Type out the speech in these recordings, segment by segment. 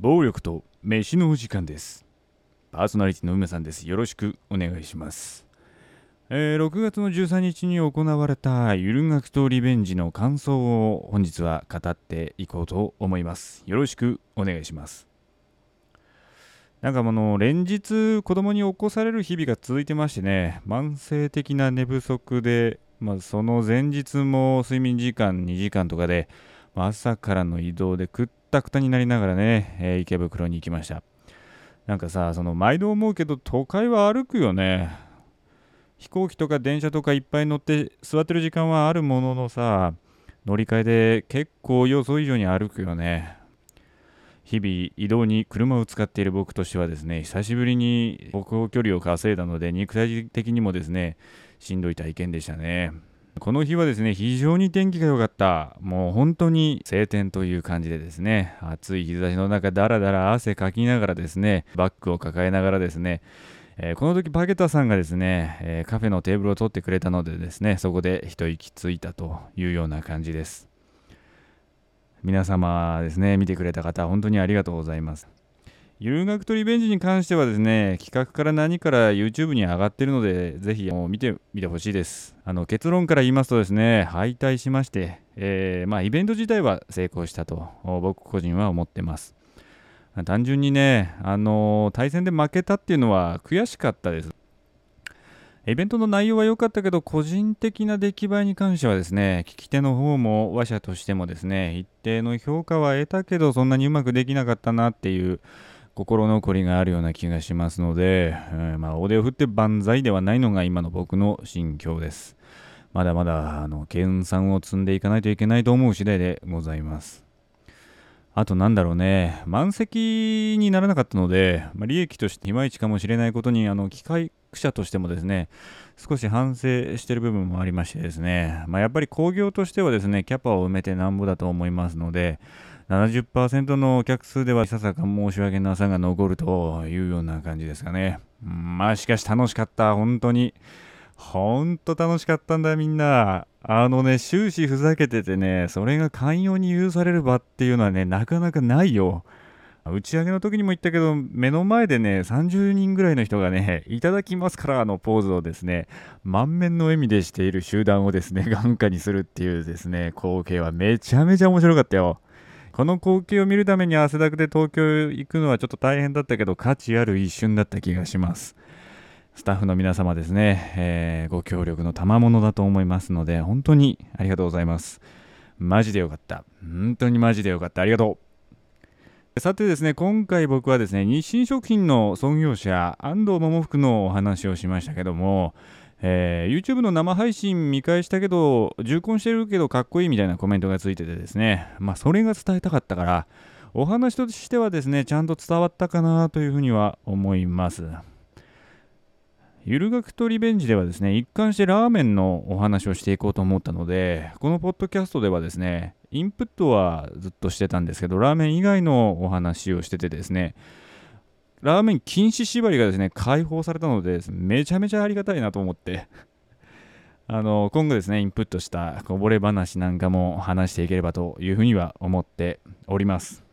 暴力と飯のお時間です。パーソナリティの梅さんです。よろしくお願いします。えー6月の13日に行われたゆる学とリベンジの感想を本日は語っていこうと思います。よろしくお願いします。なんかあの連日子供に起こされる日々が続いてましてね、慢性的な寝不足で、まあ、その前日も睡眠時間2時間とかで、まあ朝からの移動でくったくたになりながらね、えー池袋に行きました。なんかさ、その毎度思うけど都会は歩くよね。飛行機とか電車とかいっぱい乗って座ってる時間はあるもののさ、乗り換えで結構予想以上に歩くよね。日々移動に車を使っている僕としてはですね、久しぶりに歩行距離を稼いだので、肉体的にもですね、しんどい体験でしたね。この日はですね、非常に天気が良かった。もう本当に晴天という感じでですね、暑い日差しの中、だらだら汗かきながらですね、バッグを抱えながらですね、えーこの時パケタさんがですね、えーカフェのテーブルを取ってくれたのでですね、そこで一息ついたというような感じです。皆様ですね、見てくれた方、本当にありがとうございます。ゆる学とリベンジに関してはですね、企画から何から YouTube に上がってるので、ぜひもう見てみてほしいです。あの結論から言いますとですね、敗退しまして、えーまあ、イベント自体は成功したと僕個人は思ってます。単純にね、あの対戦で負けたっていうのは悔しかったです。イベントの内容は良かったけど、個人的な出来栄えに関してはですね、聞き手の方も話者としてもですね、一定の評価は得たけど、そんなにうまくできなかったなっていう心残りがあるような気がしますので、えーまあ、大手を振って万歳ではないのが今の僕の心境です。まだまだ、あの、研鑽を積んでいかないといけないと思う次第でございます。あとなんだろうね、満席にならなかったので、まあ、利益としていまいちかもしれないことに、あの、機械者としてもですね、少し反省してる部分もありましてですね、まあ、やっぱり工業としてはですね、キャパを埋めてなんぼだと思いますので、70%のお客数ではいささか申し訳なさが残るというような感じですかね。まあしかし楽しかった、本当に。本当楽しかったんだみんな。あのね、終始ふざけててね、それが寛容に許される場っていうのはね、なかなかないよ。打ち上げの時にも言ったけど、目の前でね、30人ぐらいの人がね、いただきますからのポーズをですね、満面の笑みでしている集団をですね、眼下にするっていうですね、光景はめちゃめちゃ面白かったよ。この光景を見るために汗だくで東京行くのはちょっと大変だったけど、価値ある一瞬だった気がします。スタッフの皆様ですね、えーご協力の賜物だと思いますので、本当にありがとうございます。マジでよかった。本当にマジでよかった。ありがとう。さてですね、今回僕はですね、日清食品の創業者、安藤桃福のお話をしましたけども、えー YouTube の生配信見返したけど、重婚してるけどかっこいいみたいなコメントがついててですね、まあそれが伝えたかったから、お話としてはですね、ちゃんと伝わったかなというふうには思います。ゆる学とリベンジではですね、一貫してラーメンのお話をしていこうと思ったので、このポッドキャストではですね、インプットはずっとしてたんですけど、ラーメン以外のお話をしててですね、ラーメン禁止縛りがですね、解放されたのでね、めちゃめちゃありがたいなと思って、あの、今後ですね、インプットしたこぼれ話なんかも話していければというふうには思っております。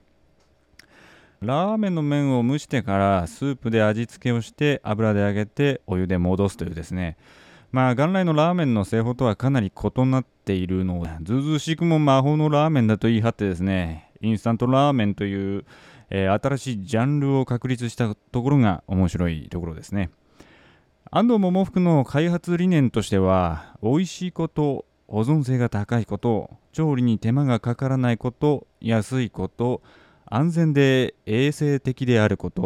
ラーメンの麺を蒸してからスープで味付けをして油で揚げてお湯で戻すというですねまあ元来のラーメンの製法とはかなり異なっているのをずうずうしくも魔法のラーメンだと言い張ってですねインスタントラーメンという、えー新しいジャンルを確立したところが面白いところですね。安藤桃福の開発理念としては美味しいこと保存性が高いこと調理に手間がかからないこと安いこと安全で衛生的であること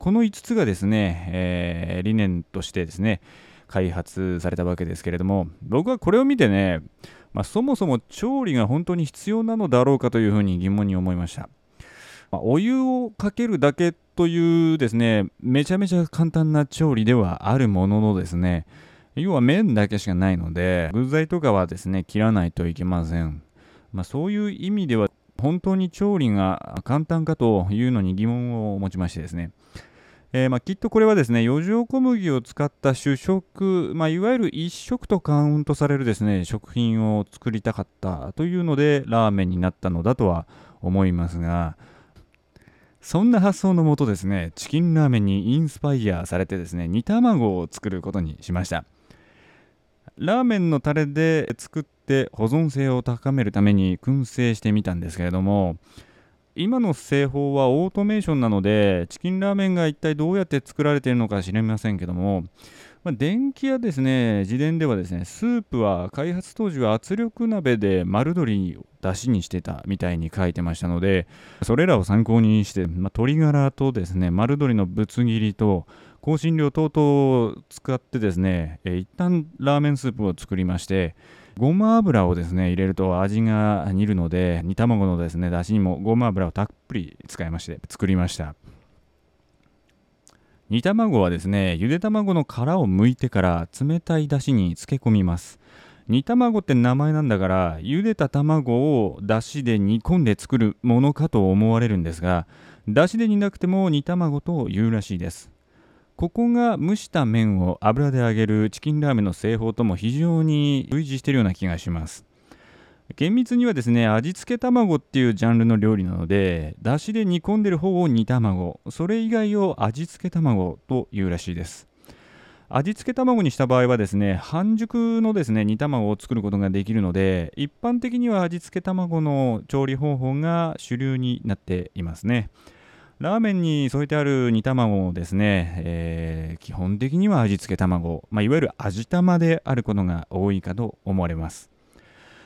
この5つがですね、えー理念としてですね開発されたわけですけれども僕はこれを見てね、まあ、そもそも調理が本当に必要なのだろうかというふうに疑問に思いました、まあお湯をかけるだけというですねめちゃめちゃ簡単な調理ではあるもののですね要は麺だけしかないので具材とかはですね切らないといけません、まあ、そういう意味では本当に調理が簡単かというのに疑問を持ちましてですね、えーまあ、きっとこれはですね余剰小麦を使った主食、まあ、いわゆる一食とカウントされるですね食品を作りたかったというのでラーメンになったのだとは思いますがそんな発想のもとですねチキンラーメンにインスパイアされてですね煮卵を作ることにしました。ラーメンのタレで作って保存性を高めるために燻製してみたんですけれども今の製法はオートメーションなのでチキンラーメンが一体どうやって作られているのか知りませんけども、まあ、電気やですね自伝ではですねスープは開発当時は圧力鍋で丸鶏を出汁にしてたみたいに書いてましたのでそれらを参考にして、まあ、鶏ガラとですね丸鶏のぶつ切りと香辛料等々を使ってですね、えー、一旦ラーメンスープを作りましてごま油をですね入れると味が煮るので煮卵のですねだしにもごま油をたっぷり使いまして作りました。煮卵はですねゆで卵の殻を剥いてから冷たいだしに漬け込みます。煮卵って名前なんだから茹でた卵をだしで煮込んで作るものかと思われるんですがだしで煮なくても煮卵というらしいです。ここが蒸した麺を油で揚げるチキンラーメンの製法とも非常に類似しているような気がします。厳密にはですね味付け卵っていうジャンルの料理なのでだしで煮込んでる方を煮卵それ以外を味付け卵というらしいです味付け卵にした場合はですね半熟のですね煮卵を作ることができるので一般的には味付け卵の調理方法が主流になっていますねラーメンに添えてある煮卵もですね、えー、基本的には味付け卵、まあ、いわゆる味玉であることが多いかと思われます。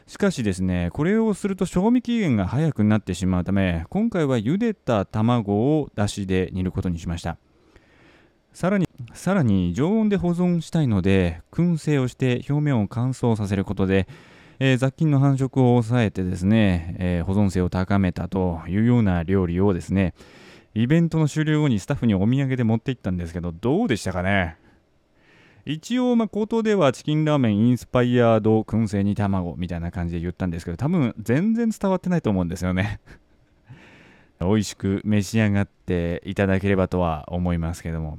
しかしですね、これをすると賞味期限が早くなってしまうため、今回は茹でた卵をだしで煮ることにしました。さらに、さらに常温で保存したいので、燻製をして表面を乾燥させることで、えー、雑菌の繁殖を抑えてですね、えー、保存性を高めたというような料理をですね、イベントの終了後にスタッフにお土産で持って行ったんですけど、どうでしたかね？一応、まあ、口頭ではチキンラーメンインスパイアード燻製煮卵みたいな感じで言ったんですけど、多分全然伝わってないと思うんですよね。美味しく召し上がっていただければとは思いますけども。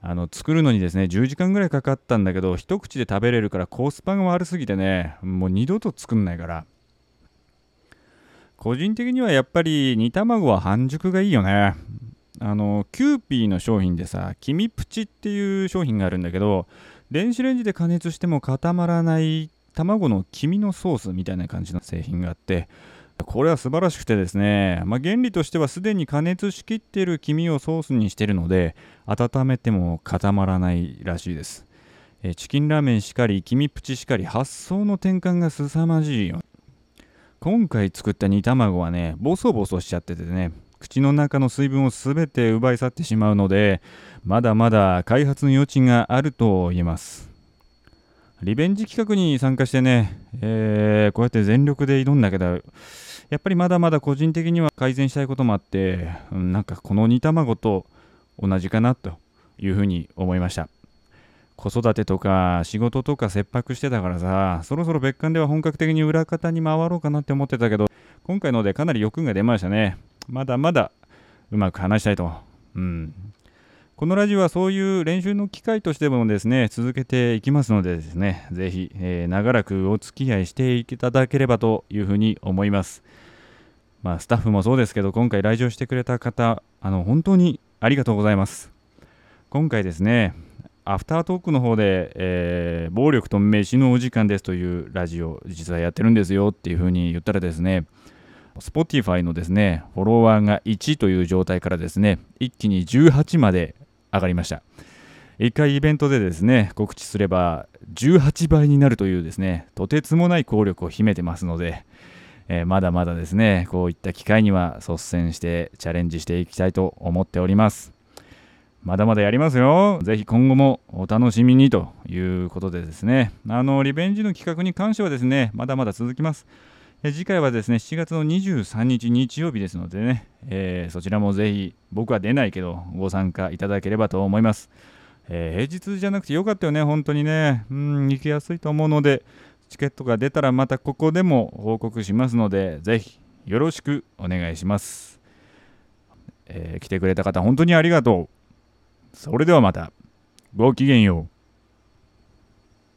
あの作るのにですね10時間ぐらいかかったんだけど一口で食べれるからコスパが悪すぎてねもう二度と作んないから個人的にはやっぱり煮卵は半熟がいいよね。あの、キューピーの商品でさ、黄身プチっていう商品があるんだけど、電子レンジで加熱しても固まらない卵の黄身のソースみたいな感じの製品があって、これは素晴らしくてですね、まあ、原理としてはすでに加熱しきっている黄身をソースにしてるので、温めても固まらないらしいです。えチキンラーメンしかり、黄身プチしかり、発想の転換が凄まじいよ。今回作った煮卵はね、ボソボソしちゃっててね、口の中の水分を全て奪い去ってしまうので、まだまだ開発の余地があると言えます。リベンジ企画に参加してね、えー、こうやって全力で挑んだけど、やっぱりまだまだ個人的には改善したいこともあって、なんかこの煮卵と同じかなというふうに思いました。子育てとか仕事とか切迫してたからさ、そろそろ別館では本格的に裏方に回ろうかなって思ってたけど、今回のでかなり欲が出ましたね。まだまだうまく話したいと。うん。このラジオはそういう練習の機会としてもですね、続けていきますのでですね、ぜひ、えー、長らくお付き合いしていただければというふうに思います。まあ、スタッフもそうですけど、今回来場してくれた方、あの、本当にありがとうございます。今回ですね、アフタートークの方で、えー、暴力と飯のお時間ですというラジオ実はやってるんですよっていう風に言ったらですね Spotify のですねフォロワーが1という状態からですね一気に18まで上がりました1回イベントでですね告知すれば18倍になるというですねとてつもない効力を秘めてますので、えー、まだまだですねこういった機会には率先してチャレンジしていきたいと思っておりますまだまだやりますよ。ぜひ今後もお楽しみにということでですね、あの、リベンジの企画に関してはですね、まだまだ続きます。え次回はですね、7月の23日日曜日ですのでね、えー、そちらもぜひ、僕は出ないけど、ご参加いただければと思います。えー、平日じゃなくてよかったよね、本当にね。うん、行きやすいと思うので、チケットが出たらまたここでも報告しますので、ぜひよろしくお願いします。えー、来てくれた方、本当にありがとう。それではまた。ごきげんよう。